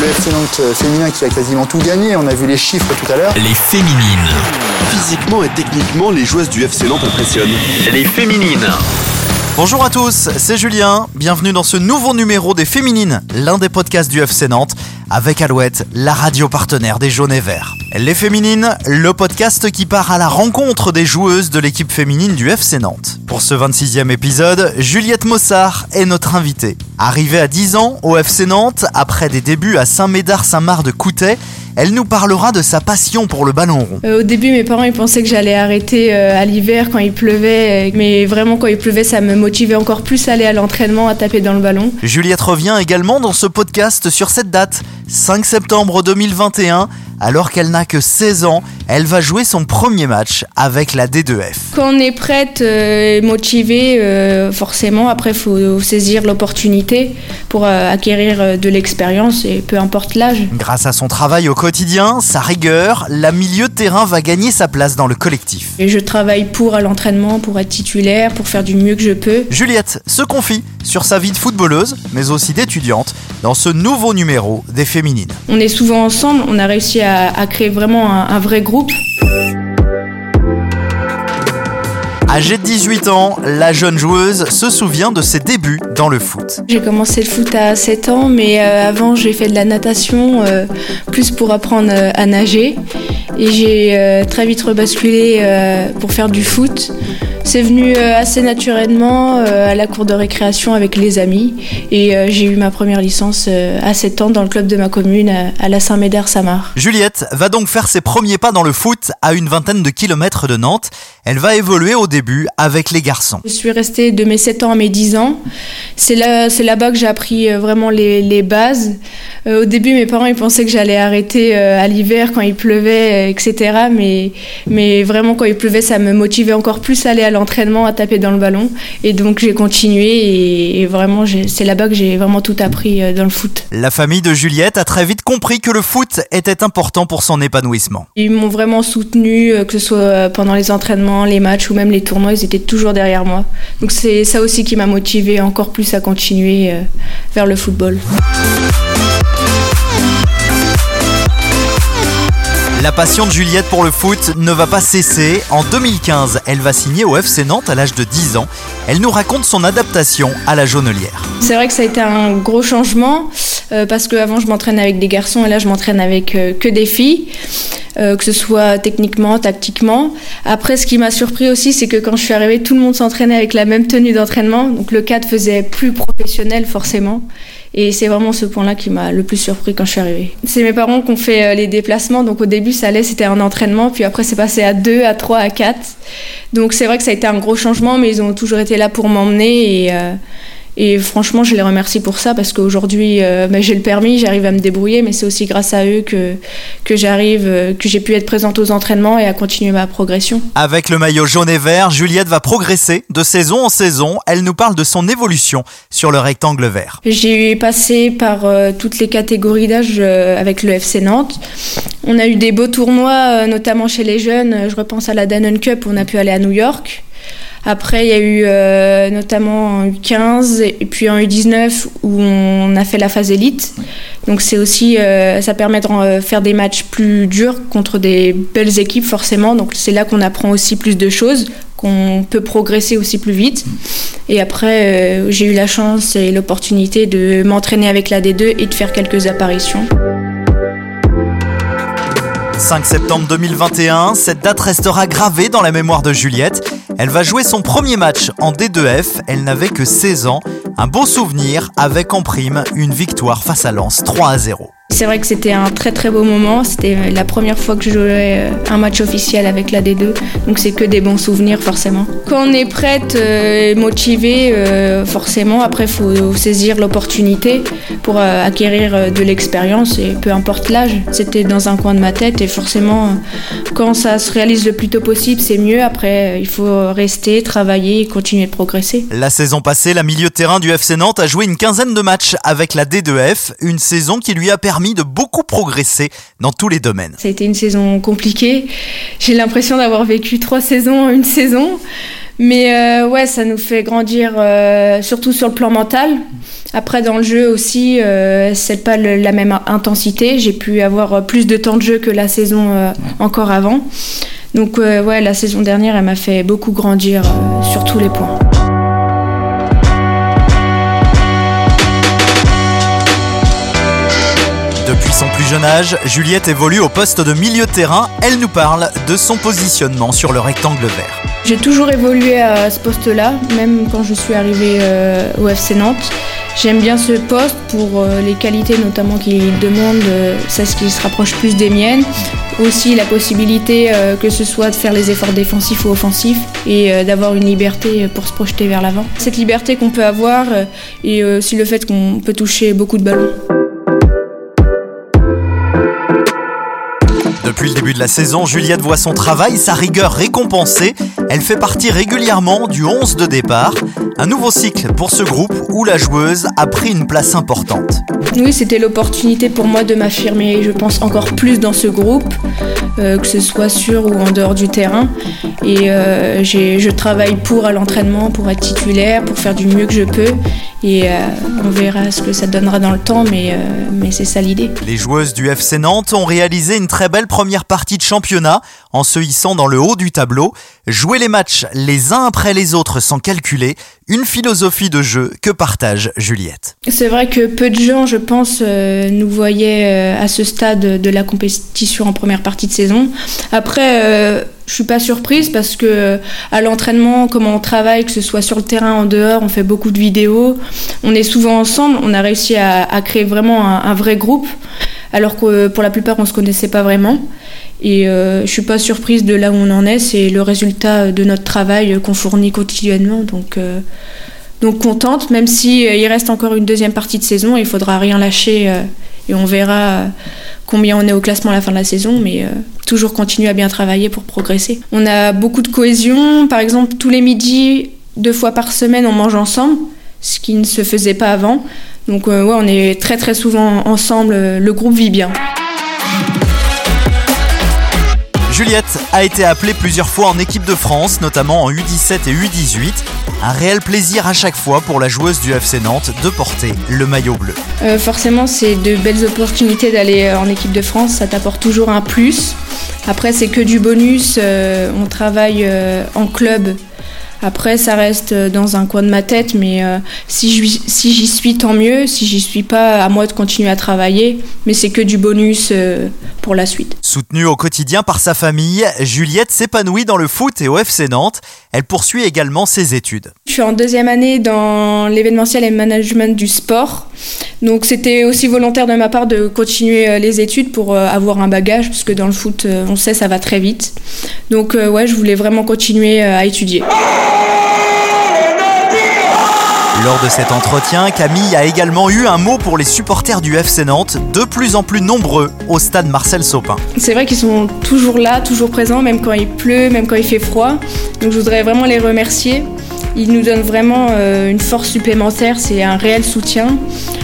le FC Nantes féminin qui a quasiment tout gagné. On a vu les chiffres tout à l'heure. Les féminines. Physiquement et techniquement, les joueuses du FC Nantes impressionnent. Les féminines. Bonjour à tous, c'est Julien. Bienvenue dans ce nouveau numéro des Féminines, l'un des podcasts du FC Nantes, avec Alouette, la radio partenaire des Jaunes et Verts. Les Féminines, le podcast qui part à la rencontre des joueuses de l'équipe féminine du FC Nantes. Pour ce 26e épisode, Juliette Mossard est notre invitée. Arrivée à 10 ans au FC Nantes, après des débuts à Saint-Médard-Saint-Marc de Coutet, elle nous parlera de sa passion pour le ballon rond. Euh, au début, mes parents ils pensaient que j'allais arrêter euh, à l'hiver quand il pleuvait, mais vraiment quand il pleuvait, ça me motivait encore plus à aller à l'entraînement, à taper dans le ballon. Juliette revient également dans ce podcast sur cette date, 5 septembre 2021. Alors qu'elle n'a que 16 ans, elle va jouer son premier match avec la D2F. Quand on est prête euh, et motivée, euh, forcément, après, il faut saisir l'opportunité pour euh, acquérir de l'expérience et peu importe l'âge. Grâce à son travail au quotidien, sa rigueur, la milieu de terrain va gagner sa place dans le collectif. Et je travaille pour à l'entraînement, pour être titulaire, pour faire du mieux que je peux. Juliette se confie sur sa vie de footballeuse, mais aussi d'étudiante, dans ce nouveau numéro des Féminines. On est souvent ensemble, on a réussi à, créer vraiment un, un vrai groupe. Âgée de 18 ans, la jeune joueuse se souvient de ses débuts dans le foot. J'ai commencé le foot à 7 ans, mais euh, avant j'ai fait de la natation, euh, plus pour apprendre euh, à nager. Et j'ai très vite rebasculé pour faire du foot. C'est venu euh, assez naturellement euh, à la cour de récréation avec les amis et euh, j'ai eu ma première licence à 7 ans dans le club de ma commune à la Saint-Médard-Samar. Juliette va donc faire ses premiers pas dans le foot à une vingtaine de kilomètres de Nantes. Elle va évoluer au début avec les garçons. Je suis restée de mes 7 ans à mes 10 ans. C'est là, c'est là-bas que j'ai appris vraiment les, les bases. au début, mes parents ils pensaient que j'allais arrêter à l'hiver quand il pleuvait, etc. Mais, mais vraiment quand il pleuvait, ça me motivait encore plus à aller à l'entraînement à taper dans le ballon. Et donc j'ai continué et, vraiment c'est là-bas que j'ai vraiment tout appris euh, dans le foot. La famille de Juliette a très vite compris que le foot était important pour son épanouissement. Ils m'ont vraiment soutenu, euh, que ce soit euh, pendant les entraînements, les matchs ou même les tournois, ils étaient toujours derrière moi. Donc c'est ça aussi qui m'a motivé encore plus à continuer vers le football. La passion de Juliette pour le foot ne va pas cesser. En 2015, elle va signer au FC Nantes à l'âge de 10 ans. Elle nous raconte son adaptation à la jaunelière. C'est vrai que ça a été un gros changement euh, parce qu'avant je m'entraînais avec des garçons et là je m'entraîne avec euh, que des filles. Euh, que ce soit techniquement, tactiquement. Après, ce qui m'a surpris aussi, c'est que quand je suis arrivée, tout le monde s'entraînait avec la même tenue d'entraînement. Donc le cadre faisait plus professionnel forcément. Et c'est vraiment ce point-là qui m'a le plus surpris quand je suis arrivée. C'est mes parents qui ont fait les déplacements. Donc au début, ça allait, c'était un entraînement. Puis après, c'est passé à 2, à 3, à 4. Donc c'est vrai que ça a été un gros changement, mais ils ont toujours été là pour m'emmener. Et franchement, je les remercie pour ça parce qu'aujourd'hui, euh, ben, j'ai le permis, j'arrive à me débrouiller, mais c'est aussi grâce à eux que, que j'arrive, euh, que j'ai pu être présente aux entraînements et à continuer ma progression. Avec le maillot jaune et vert, Juliette va progresser de saison en saison. Elle nous parle de son évolution sur le rectangle vert. J'ai passé par euh, toutes les catégories d'âge avec le FC Nantes. On a eu des beaux tournois, notamment chez les jeunes. Je repense à la Danone Cup, on a pu aller à New York. Après, il y a eu euh, notamment un U15 et puis un U19 où on a fait la phase élite. Donc c'est aussi, euh, ça permet de euh, faire des matchs plus durs contre des belles équipes forcément. Donc c'est là qu'on apprend aussi plus de choses, qu'on peut progresser aussi plus vite. Et après, j'ai eu la chance et l'opportunité de m'entraîner avec la D2 et de faire quelques apparitions. 5 septembre 2021, cette date restera gravée dans la mémoire de Juliette. Elle va jouer son premier match en D2F, elle n'avait que 16 ans. Un beau souvenir avec en prime une victoire face à Lens 3 à 0. C'est vrai que c'était un très très beau moment. C'était la première fois que je jouais euh, un match officiel avec la D2. Donc c'est que des bons souvenirs forcément. Quand on est prête euh, et motivée, euh, forcément, après il faut saisir l'opportunité pour acquérir de l'expérience et peu importe l'âge. C'était dans un coin de ma tête et forcément quand ça se réalise le plus tôt possible, c'est mieux. Après il faut rester, travailler et continuer de progresser. La saison passée, la milieu de terrain du FC Nantes a joué une quinzaine de matchs avec la D2F, une saison qui lui a permis de beaucoup progresser dans tous les domaines. Ça a été une saison compliquée. J'ai l'impression d'avoir vécu trois saisons en une saison. Mais euh, ouais, ça nous fait grandir, euh, surtout sur le plan mental. Après, dans le jeu aussi, euh, c'est pas le- la même intensité. J'ai pu avoir plus de temps de jeu que la saison euh, encore avant. Donc ouais, la saison dernière, elle m'a fait beaucoup grandir sur tous les points. Son plus jeune âge, Juliette évolue au poste de milieu de terrain. Elle nous parle de son positionnement sur le rectangle vert. J'ai toujours évolué à ce poste-là, même quand je suis arrivée euh, au FC Nantes. J'aime bien ce poste pour euh, les qualités notamment qu'il demande, euh, c'est ce qui se rapproche plus des miennes. Aussi la possibilité que ce soit de faire les efforts défensifs ou offensifs et d'avoir une liberté pour se projeter vers l'avant. Cette liberté qu'on peut avoir et aussi le fait qu'on peut toucher beaucoup de ballons. Depuis le début de la saison, Juliette voit son travail, sa rigueur récompensée. Elle fait partie régulièrement du 11 de départ. Un nouveau cycle pour ce groupe où la joueuse a pris une place importante. Oui, c'était l'opportunité pour moi de m'affirmer, je pense, encore plus dans ce groupe, euh, que ce soit sur ou en dehors du terrain. Et euh, je travaille pour à l'entraînement, pour être titulaire, pour faire du mieux que je peux. Et euh, on verra ce que ça donnera dans le temps, mais, mais c'est ça l'idée. Les joueuses du FC Nantes ont réalisé une très belle première partie de championnat en se hissant dans le haut du tableau. Jouer les matchs les uns après les autres sans calculer, une philosophie de jeu que partage Juliette. C'est vrai que peu de gens, je pense, euh, nous voyaient euh, à ce stade de la compétition en première partie de saison. Après, euh, je suis pas surprise parce que à l'entraînement, comment on travaille, que ce soit sur le terrain, en dehors, on fait beaucoup de vidéos. On est souvent ensemble. On a réussi à, créer vraiment un vrai groupe, alors que euh, pour la plupart, on se connaissait pas vraiment. Et euh, je suis pas surprise de là où on en est. C'est le résultat de notre travail qu'on fournit quotidiennement. Donc euh, donc contente, même si il reste encore une deuxième partie de saison, il faudra rien lâcher et on verra combien on est au classement à la fin de la saison, mais toujours continuer à bien travailler pour progresser. On a beaucoup de cohésion, par exemple tous les midis, deux fois par semaine, on mange ensemble, ce qui ne se faisait pas avant. Donc euh, ouais, on est très très souvent ensemble, euh, le groupe vit bien. Juliette a été appelée plusieurs fois en équipe de France, notamment en U17 et U18. Un réel plaisir à chaque fois pour la joueuse du FC Nantes de porter le maillot bleu. Euh, forcément, c'est de belles opportunités d'aller en équipe de France. Ça t'apporte toujours un plus. Après, c'est que du bonus. euh, on travaille euh, en club. Après, ça reste euh, dans un coin de ma tête, mais euh, si j'y si j'y suis, tant mieux. Si j'y suis pas, à moi de continuer à travailler. Mais c'est que du bonus euh, pour la suite. Soutenue au quotidien par sa famille, Juliette s'épanouit dans le foot et au FC Nantes. Elle poursuit également ses études. Je suis en deuxième année dans l'événementiel et management du sport. Donc c'était aussi volontaire de ma part de continuer euh, les études pour euh, avoir un bagage, parce que dans le foot, euh, on sait, ça va très vite. Donc ouais, je voulais vraiment continuer à étudier. Lors de cet entretien, Camille a également eu un mot pour les supporters du FC Nantes, de plus en plus nombreux au stade Marcel Sopin. C'est vrai qu'ils sont toujours là, toujours présents, même quand il pleut, même quand il fait froid. Donc je voudrais vraiment les remercier. Ils nous donnent vraiment euh, une force supplémentaire, c'est un réel soutien.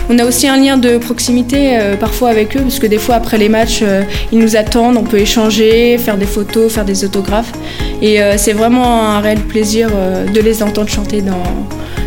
On a aussi un lien de proximité euh, parfois avec eux, parce que des fois après les matchs, euh, ils nous attendent, on peut échanger, faire des photos, faire des autographes. Et euh, c'est vraiment un réel plaisir euh, de les entendre chanter dans,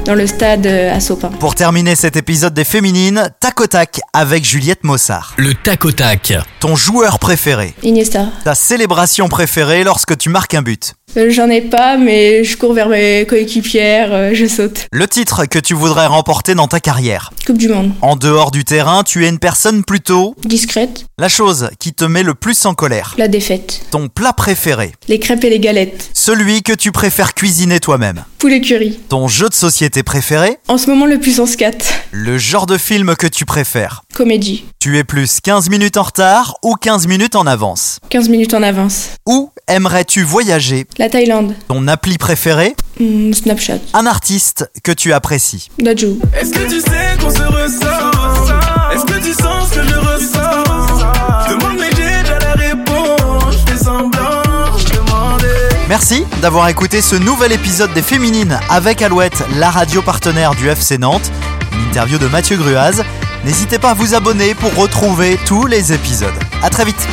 dans le stade à Sopin. Pour terminer cet épisode des Féminines, tac au tac avec Juliette Mossard. Le tac au tac. Ton joueur préféré, Iniesta. ta célébration préférée lorsque tu marques un but. Euh, J'en ai pas, mais je cours vers mes coéquipières, euh, je saute. Le titre que tu voudrais remporter dans ta carrière. Coupe du monde. En dehors du terrain, tu es une personne plutôt... Discrète. La chose qui te met le plus en colère. La défaite. Ton plat préféré. Les crêpes et les galettes. Celui que tu préfères cuisiner toi-même. Poulet curry. Ton jeu de société préféré. En ce moment, le puissance 4. Le genre de film que tu préfères. Comédie. Tu es plus 15 minutes en retard ou 15 minutes en avance 15 minutes en avance. Où aimerais-tu voyager? La Thaïlande. Ton appli préféré Hmm, Snapchat. Un artiste que tu apprécies Dajou. Est-ce que tu sais qu'on se ressent Est-ce que tu sens ce que je ressens Demande mais j'ai déjà la réponse Je fais semblant demander Merci d'avoir écouté ce nouvel épisode des Féminines avec Alouette, la radio partenaire du FC Nantes. Une interview de Mathieu Gruaz. N'hésitez pas à vous abonner pour retrouver tous les épisodes. À très vite